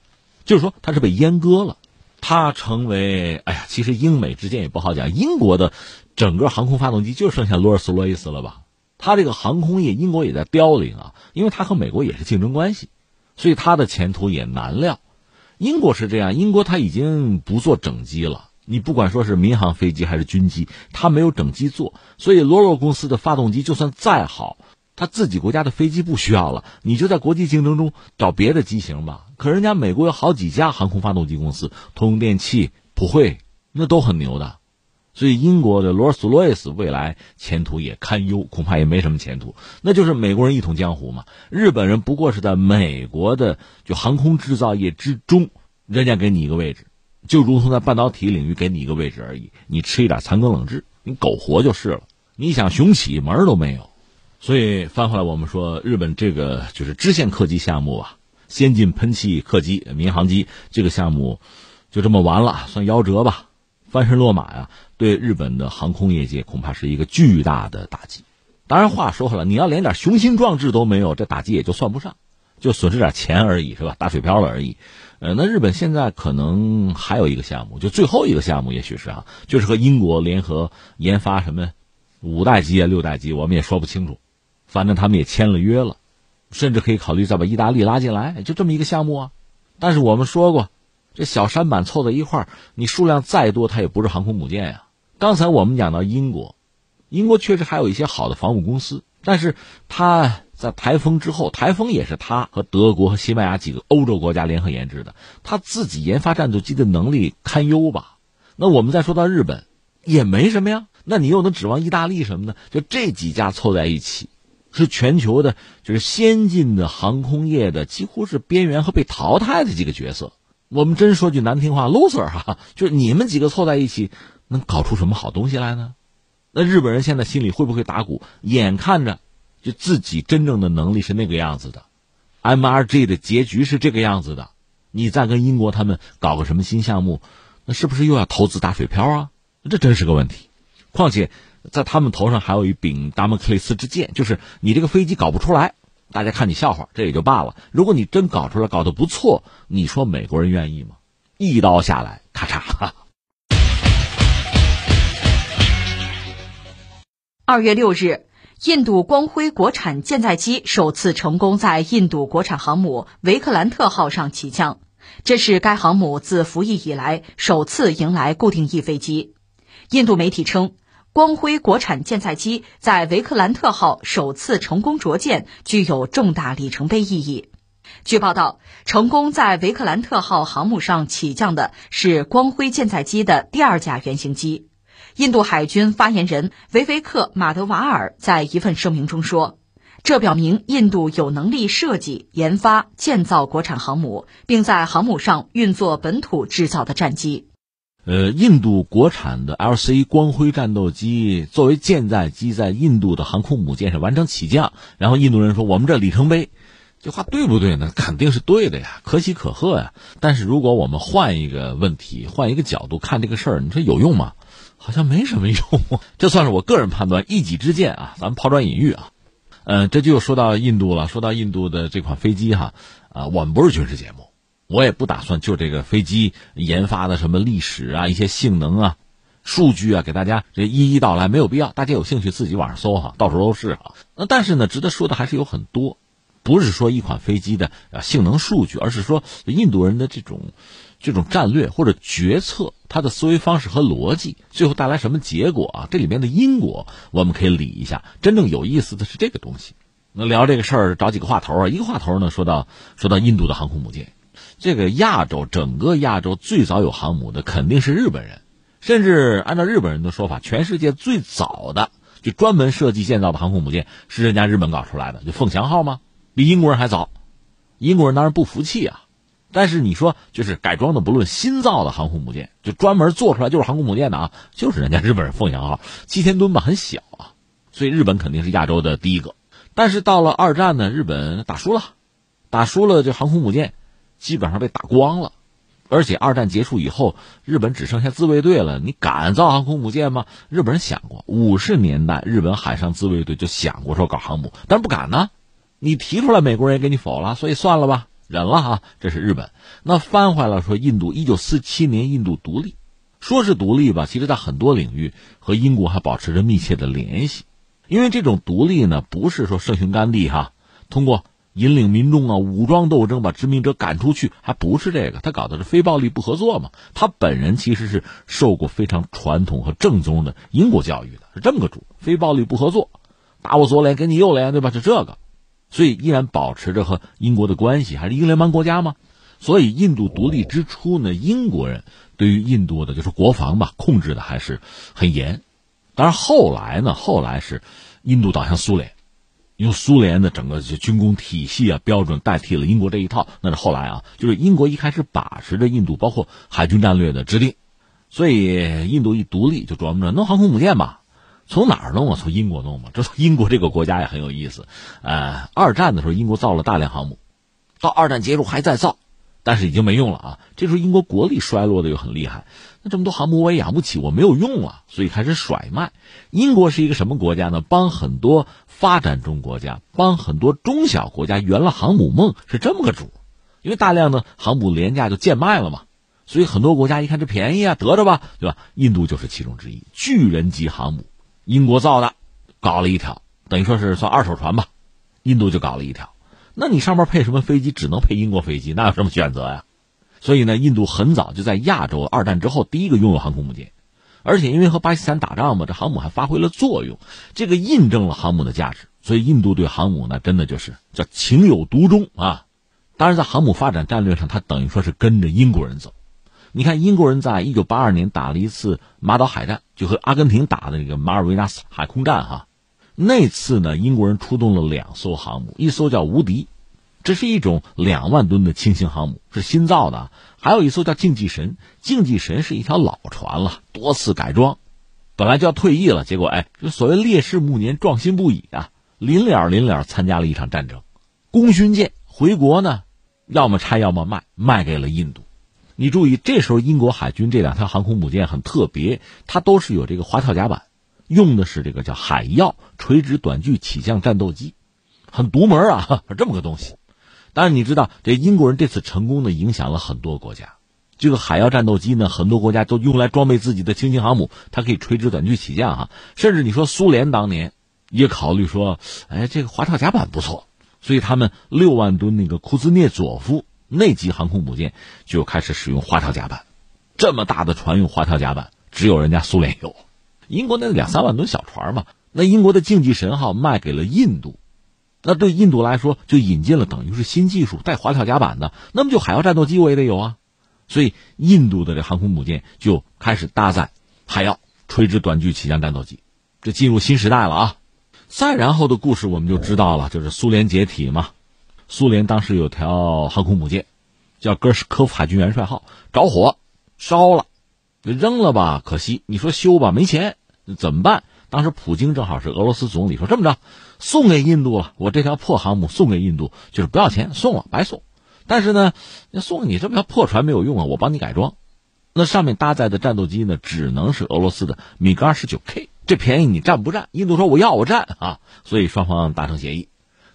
就是说它是被阉割了。它成为，哎呀，其实英美之间也不好讲。英国的整个航空发动机就剩下罗尔斯罗伊斯了吧？它这个航空业，英国也在凋零啊，因为它和美国也是竞争关系，所以它的前途也难料。英国是这样，英国它已经不做整机了。你不管说是民航飞机还是军机，它没有整机做，所以罗罗公司的发动机就算再好。他自己国家的飞机不需要了，你就在国际竞争中找别的机型吧。可人家美国有好几家航空发动机公司，通用电气、普惠，那都很牛的。所以英国的罗尔斯罗伊斯未来前途也堪忧，恐怕也没什么前途。那就是美国人一统江湖嘛，日本人不过是在美国的就航空制造业之中，人家给你一个位置，就如同在半导体领域给你一个位置而已。你吃一点残羹冷炙，你苟活就是了。你想雄起门儿都没有。所以翻回来，我们说日本这个就是支线客机项目啊，先进喷气客机、民航机这个项目就这么完了，算夭折吧，翻身落马呀，对日本的航空业界恐怕是一个巨大的打击。当然，话说回来，你要连点雄心壮志都没有，这打击也就算不上，就损失点钱而已，是吧？打水漂了而已。呃，那日本现在可能还有一个项目，就最后一个项目，也许是啊，就是和英国联合研发什么五代机啊、六代机，我们也说不清楚。反正他们也签了约了，甚至可以考虑再把意大利拉进来，就这么一个项目啊。但是我们说过，这小舢板凑在一块儿，你数量再多，它也不是航空母舰呀。刚才我们讲到英国，英国确实还有一些好的防务公司，但是它在台风之后，台风也是他和德国和西班牙几个欧洲国家联合研制的，他自己研发战斗机的能力堪忧吧？那我们再说到日本，也没什么呀。那你又能指望意大利什么呢？就这几家凑在一起，是全球的，就是先进的航空业的，几乎是边缘和被淘汰的几个角色。我们真说句难听话，loser 哈，就是你们几个凑在一起，能搞出什么好东西来呢？那日本人现在心里会不会打鼓？眼看着就自己真正的能力是那个样子的，MRG 的结局是这个样子的，你再跟英国他们搞个什么新项目，那是不是又要投资打水漂啊？这真是个问题。况且在他们头上还有一柄达摩克利斯之剑，就是你这个飞机搞不出来。大家看你笑话，这也就罢了。如果你真搞出来，搞得不错，你说美国人愿意吗？一刀下来，咔嚓。二月六日，印度光辉国产舰载机首次成功在印度国产航母维克兰特号上起降，这是该航母自服役以来首次迎来固定翼飞机。印度媒体称。光辉国产舰载机在维克兰特号首次成功着舰，具有重大里程碑意义。据报道，成功在维克兰特号航母上起降的是光辉舰载机的第二架原型机。印度海军发言人维维克·马德瓦尔在一份声明中说：“这表明印度有能力设计、研发、建造国产航母，并在航母上运作本土制造的战机。”呃，印度国产的 LC 光辉战斗机作为舰载机，在印度的航空母舰上完成起降。然后印度人说：“我们这里程碑，这话对不对呢？肯定是对的呀，可喜可贺呀。但是如果我们换一个问题，换一个角度看这个事儿，你说有用吗？好像没什么用。这算是我个人判断，一己之见啊。咱们抛砖引玉啊。嗯，这就说到印度了。说到印度的这款飞机哈，啊，我们不是军事节目。我也不打算就这个飞机研发的什么历史啊、一些性能啊、数据啊，给大家这一一道来，没有必要。大家有兴趣自己网上搜哈，到处都是哈。那但是呢，值得说的还是有很多，不是说一款飞机的性能数据，而是说印度人的这种这种战略或者决策，他的思维方式和逻辑，最后带来什么结果啊？这里面的因果我们可以理一下。真正有意思的是这个东西。那聊这个事儿，找几个话头啊。一个话头呢，说到说到印度的航空母舰。这个亚洲，整个亚洲最早有航母的肯定是日本人，甚至按照日本人的说法，全世界最早的就专门设计建造的航空母舰是人家日本搞出来的，就凤翔号吗？比英国人还早。英国人当然不服气啊，但是你说就是改装的，不论新造的航空母舰，就专门做出来就是航空母舰的啊，就是人家日本人凤翔号，七千吨吧，很小啊，所以日本肯定是亚洲的第一个。但是到了二战呢，日本打输了，打输了这航空母舰。基本上被打光了，而且二战结束以后，日本只剩下自卫队了。你敢造航空母舰吗？日本人想过，五十年代日本海上自卫队就想过说搞航母，但是不敢呢。你提出来，美国人也给你否了，所以算了吧，忍了哈。这是日本。那翻回来说，印度一九四七年印度独立，说是独立吧，其实在很多领域和英国还保持着密切的联系，因为这种独立呢，不是说圣雄甘地哈通过。引领民众啊，武装斗争把殖民者赶出去，还不是这个，他搞的是非暴力不合作嘛。他本人其实是受过非常传统和正宗的英国教育的，是这么个主，非暴力不合作，打我左脸给你右脸，对吧？是这个，所以依然保持着和英国的关系，还是英联邦国家吗？所以印度独立之初呢，英国人对于印度的就是国防吧，控制的还是很严。当然后来呢，后来是印度倒向苏联。用苏联的整个军工体系啊标准代替了英国这一套，那是后来啊，就是英国一开始把持着印度，包括海军战略的制定，所以印度一独立就琢磨着弄航空母舰吧，从哪儿弄啊？从英国弄嘛。这英国这个国家也很有意思，呃，二战的时候英国造了大量航母，到二战结束还在造。但是已经没用了啊！这时候英国国力衰落的又很厉害，那这么多航母我也养不起，我没有用了，所以开始甩卖。英国是一个什么国家呢？帮很多发展中国家，帮很多中小国家圆了航母梦，是这么个主。因为大量的航母廉价就贱卖了嘛，所以很多国家一看这便宜啊，得着吧，对吧？印度就是其中之一，巨人级航母，英国造的，搞了一条，等于说是算二手船吧，印度就搞了一条。那你上面配什么飞机？只能配英国飞机，那有什么选择呀？所以呢，印度很早就在亚洲，二战之后第一个拥有航空母舰，而且因为和巴基斯坦打仗嘛，这航母还发挥了作用，这个印证了航母的价值。所以印度对航母呢，真的就是叫情有独钟啊。当然，在航母发展战略上，它等于说是跟着英国人走。你看，英国人在一九八二年打了一次马岛海战，就和阿根廷打的那个马尔维纳斯海空战哈。那次呢，英国人出动了两艘航母，一艘叫无敌，这是一种两万吨的轻型航母，是新造的；还有一艘叫竞技神，竞技神是一条老船了，多次改装，本来就要退役了，结果哎，就所谓烈士暮年，壮心不已啊，临了临了参加了一场战争，功勋舰回国呢，要么拆，要么卖，卖给了印度。你注意，这时候英国海军这两条航空母舰很特别，它都是有这个滑跳甲板。用的是这个叫海鹞垂直短距起降战斗机，很独门啊，这么个东西。但是你知道，这英国人这次成功的影响了很多国家。这个海鹞战斗机呢，很多国家都用来装备自己的轻型航母，它可以垂直短距起降哈。甚至你说苏联当年也考虑说，哎，这个滑跳甲板不错，所以他们六万吨那个库兹涅佐夫那级航空母舰就开始使用滑跳甲板。这么大的船用滑跳甲板，只有人家苏联有。英国那两三万吨小船嘛，那英国的竞技神号卖给了印度，那对印度来说就引进了等于是新技术带滑跳甲板的，那么就海鹞战斗机我也得有啊，所以印度的这航空母舰就开始搭载海鹞垂直短距起降战斗机，这进入新时代了啊。再然后的故事我们就知道了，就是苏联解体嘛，苏联当时有条航空母舰叫戈尔什科夫海军元帅号着火烧了，扔了吧，可惜你说修吧没钱。怎么办？当时普京正好是俄罗斯总理，说这么着，送给印度了。我这条破航母送给印度，就是不要钱，送了白送。但是呢，送你这么条破船没有用啊，我帮你改装。那上面搭载的战斗机呢，只能是俄罗斯的米格二十九 K。这便宜你占不占？印度说我要我占啊。所以双方达成协议。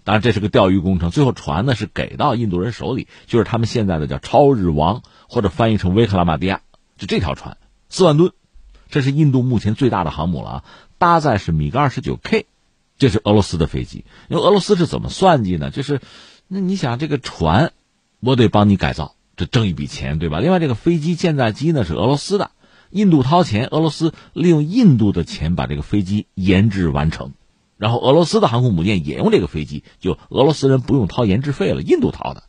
当然这是个钓鱼工程，最后船呢是给到印度人手里，就是他们现在的叫超日王，或者翻译成维克拉玛蒂亚，就这条船，四万吨。这是印度目前最大的航母了啊，搭载是米格二十九 K，这是俄罗斯的飞机。因为俄罗斯是怎么算计呢？就是，那你想这个船，我得帮你改造，这挣一笔钱，对吧？另外这个飞机舰载机呢是俄罗斯的，印度掏钱，俄罗斯利用印度的钱把这个飞机研制完成，然后俄罗斯的航空母舰也用这个飞机，就俄罗斯人不用掏研制费了，印度掏的，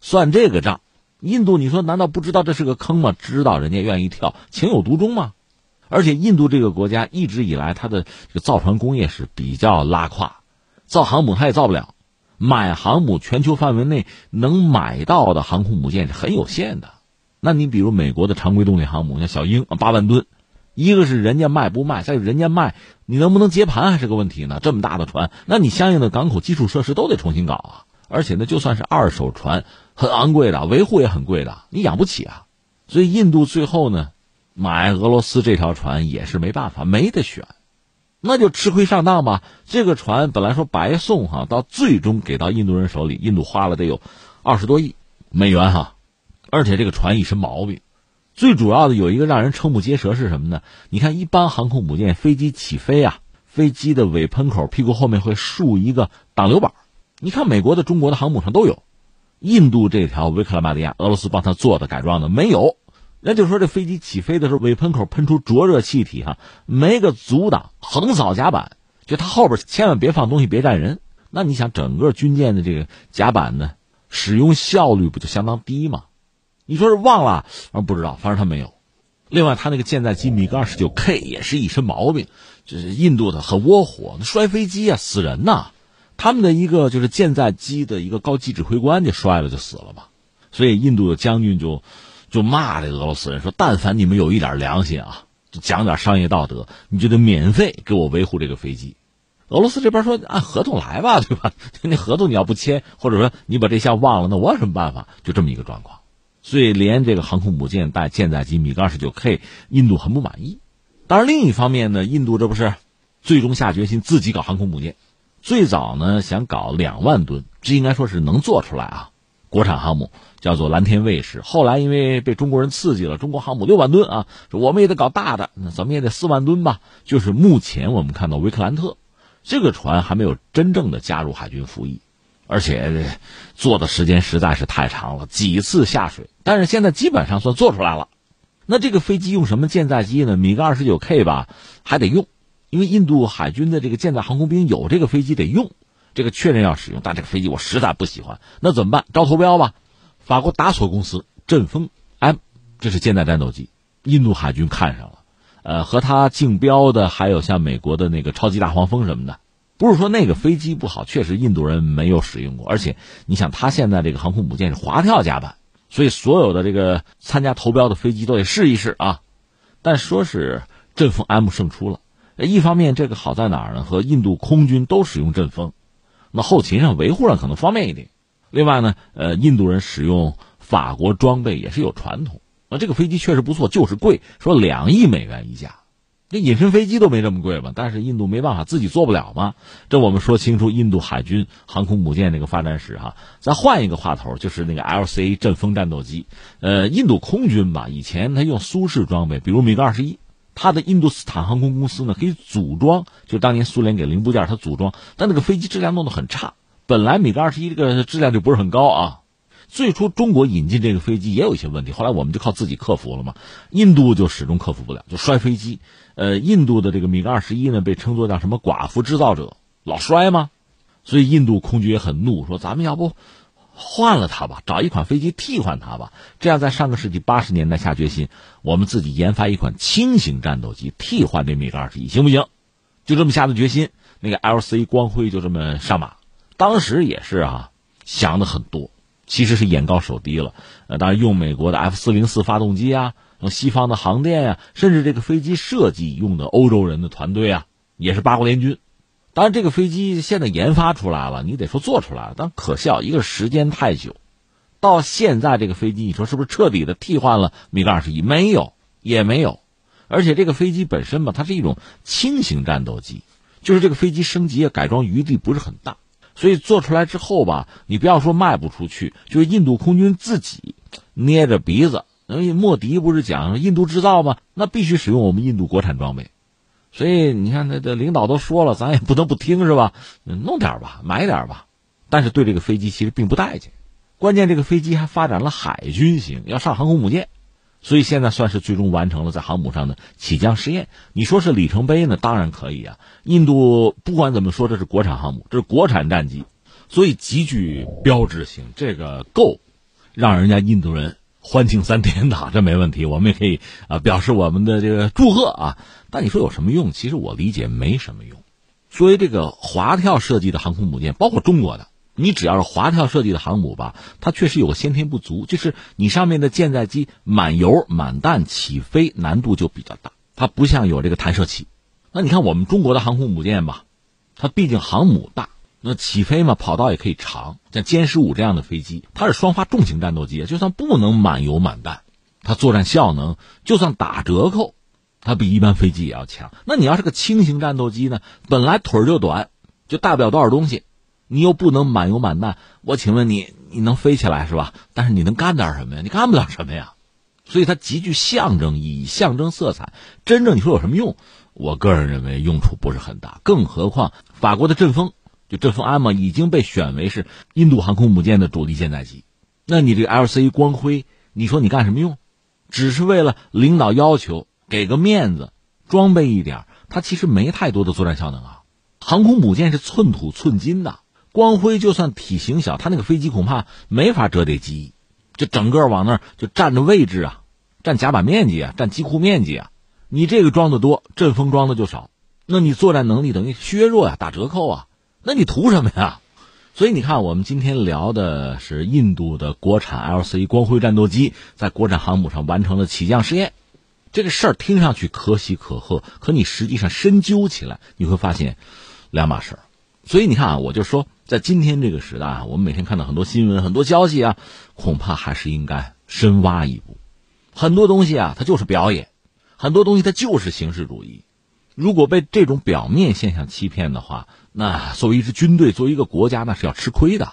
算这个账。印度你说难道不知道这是个坑吗？知道人家愿意跳，情有独钟吗？而且印度这个国家一直以来，它的这个造船工业是比较拉胯，造航母它也造不了，买航母全球范围内能买到的航空母舰是很有限的。那你比如美国的常规动力航母，像小鹰八万吨，一个是人家卖不卖，再有人家卖，你能不能接盘还是个问题呢？这么大的船，那你相应的港口基础设施都得重新搞啊。而且呢，就算是二手船，很昂贵的，维护也很贵的，你养不起啊。所以印度最后呢。买俄罗斯这条船也是没办法，没得选，那就吃亏上当吧。这个船本来说白送哈，到最终给到印度人手里，印度花了得有二十多亿美元哈。而且这个船一身毛病，最主要的有一个让人瞠目结舌是什么呢？你看一般航空母舰飞机起飞啊，飞机的尾喷口屁股后面会竖一个挡流板，你看美国的、中国的航母上都有，印度这条维克拉玛蒂亚，俄罗斯帮他做的改装的没有。那就说这飞机起飞的时候，尾喷口喷出灼热气体，哈，没个阻挡，横扫甲板，就它后边千万别放东西，别站人。那你想，整个军舰的这个甲板呢，使用效率不就相当低吗？你说是忘了？啊，不知道，反正他没有。另外，他那个舰载机米格二十九 K 也是一身毛病，就是印度的很窝火，摔飞机啊，死人呐。他们的一个就是舰载机的一个高级指挥官就摔了，就死了嘛。所以印度的将军就。就骂这俄罗斯人说：“但凡你们有一点良心啊，就讲点商业道德，你就得免费给我维护这个飞机。”俄罗斯这边说：“按合同来吧，对吧？那合同你要不签，或者说你把这项忘了，那我有什么办法？就这么一个状况。所以连这个航空母舰带舰载机米格二十九 K，印度很不满意。当然，另一方面呢，印度这不是最终下决心自己搞航空母舰，最早呢想搞两万吨，这应该说是能做出来啊。”国产航母叫做蓝天卫士，后来因为被中国人刺激了，中国航母六万吨啊，我们也得搞大的，那怎么也得四万吨吧。就是目前我们看到维克兰特这个船还没有真正的加入海军服役，而且做的时间实在是太长了，几次下水，但是现在基本上算做出来了。那这个飞机用什么舰载机呢？米格二十九 K 吧，还得用，因为印度海军的这个舰载航空兵有这个飞机得用。这个确认要使用，但这个飞机我实在不喜欢，那怎么办？招投标吧。法国达索公司阵风 M，这是舰载战斗机，印度海军看上了，呃，和它竞标的还有像美国的那个超级大黄蜂什么的。不是说那个飞机不好，确实印度人没有使用过，而且你想，他现在这个航空母舰是滑跳甲板，所以所有的这个参加投标的飞机都得试一试啊。但说是阵风 M 胜出了，一方面这个好在哪儿呢？和印度空军都使用阵风，那后勤上维护上可能方便一点。另外呢，呃，印度人使用法国装备也是有传统。那这个飞机确实不错，就是贵，说两亿美元一架，这隐身飞机都没这么贵吧？但是印度没办法，自己做不了嘛。这我们说清楚印度海军航空母舰这个发展史哈。再换一个话头，就是那个 LCA 阵风战斗机。呃，印度空军吧，以前他用苏式装备，比如米格二十一，他的印度斯坦航空公司呢可以组装，就当年苏联给零部件他组装，但那个飞机质量弄得很差。本来米格二十一这个质量就不是很高啊，最初中国引进这个飞机也有一些问题，后来我们就靠自己克服了嘛。印度就始终克服不了，就摔飞机。呃，印度的这个米格二十一呢，被称作叫什么“寡妇制造者”，老摔吗？所以印度空军也很怒，说咱们要不换了它吧，找一款飞机替换它吧。这样在上个世纪八十年代下决心，我们自己研发一款轻型战斗机替换这米格二十一，行不行？就这么下的决心，那个 LC 光辉就这么上马。当时也是啊，想的很多，其实是眼高手低了。呃，当然用美国的 F 四零四发动机啊，西方的航电呀，甚至这个飞机设计用的欧洲人的团队啊，也是八国联军。当然，这个飞机现在研发出来了，你得说做出来了，但可笑，一个时间太久。到现在这个飞机，你说是不是彻底的替换了米格二十一？没有，也没有。而且这个飞机本身吧，它是一种轻型战斗机，就是这个飞机升级、改装余地不是很大。所以做出来之后吧，你不要说卖不出去，就是印度空军自己捏着鼻子。因为莫迪不是讲印度制造吗？那必须使用我们印度国产装备。所以你看，那这领导都说了，咱也不能不听是吧？弄点吧，买点吧。但是对这个飞机其实并不待见。关键这个飞机还发展了海军型，要上航空母舰。所以现在算是最终完成了在航母上的起降试验。你说是里程碑呢？当然可以啊。印度不管怎么说，这是国产航母，这是国产战机，所以极具标志性。这个够让人家印度人欢庆三天的，这没问题。我们也可以啊表示我们的这个祝贺啊。但你说有什么用？其实我理解没什么用。作为这个滑跳设计的航空母舰，包括中国的。你只要是滑跳设计的航母吧，它确实有个先天不足，就是你上面的舰载机满油满弹起飞难度就比较大，它不像有这个弹射器。那你看我们中国的航空母舰吧，它毕竟航母大，那起飞嘛跑道也可以长，像歼十五这样的飞机，它是双发重型战斗机，就算不能满油满弹，它作战效能就算打折扣，它比一般飞机也要强。那你要是个轻型战斗机呢，本来腿就短，就带不了多少东西。你又不能满油满弹，我请问你，你能飞起来是吧？但是你能干点什么呀？你干不了什么呀。所以它极具象征意义、象征色彩。真正你说有什么用？我个人认为用处不是很大。更何况法国的阵风，就阵风 M 已经被选为是印度航空母舰的主力舰载机。那你这个 LC 光辉，你说你干什么用？只是为了领导要求给个面子，装备一点，它其实没太多的作战效能啊。航空母舰是寸土寸金的。光辉就算体型小，它那个飞机恐怕没法折叠机翼，就整个往那儿就占着位置啊，占甲板面积啊，占机库面积啊。你这个装的多，阵风装的就少，那你作战能力等于削弱啊，打折扣啊。那你图什么呀？所以你看，我们今天聊的是印度的国产 LC 光辉战斗机在国产航母上完成了起降试验，这个事儿听上去可喜可贺，可你实际上深究起来，你会发现两码事儿。所以你看啊，我就说。在今天这个时代啊，我们每天看到很多新闻、很多消息啊，恐怕还是应该深挖一步。很多东西啊，它就是表演；很多东西它就是形式主义。如果被这种表面现象欺骗的话，那作为一支军队、作为一个国家，那是要吃亏的。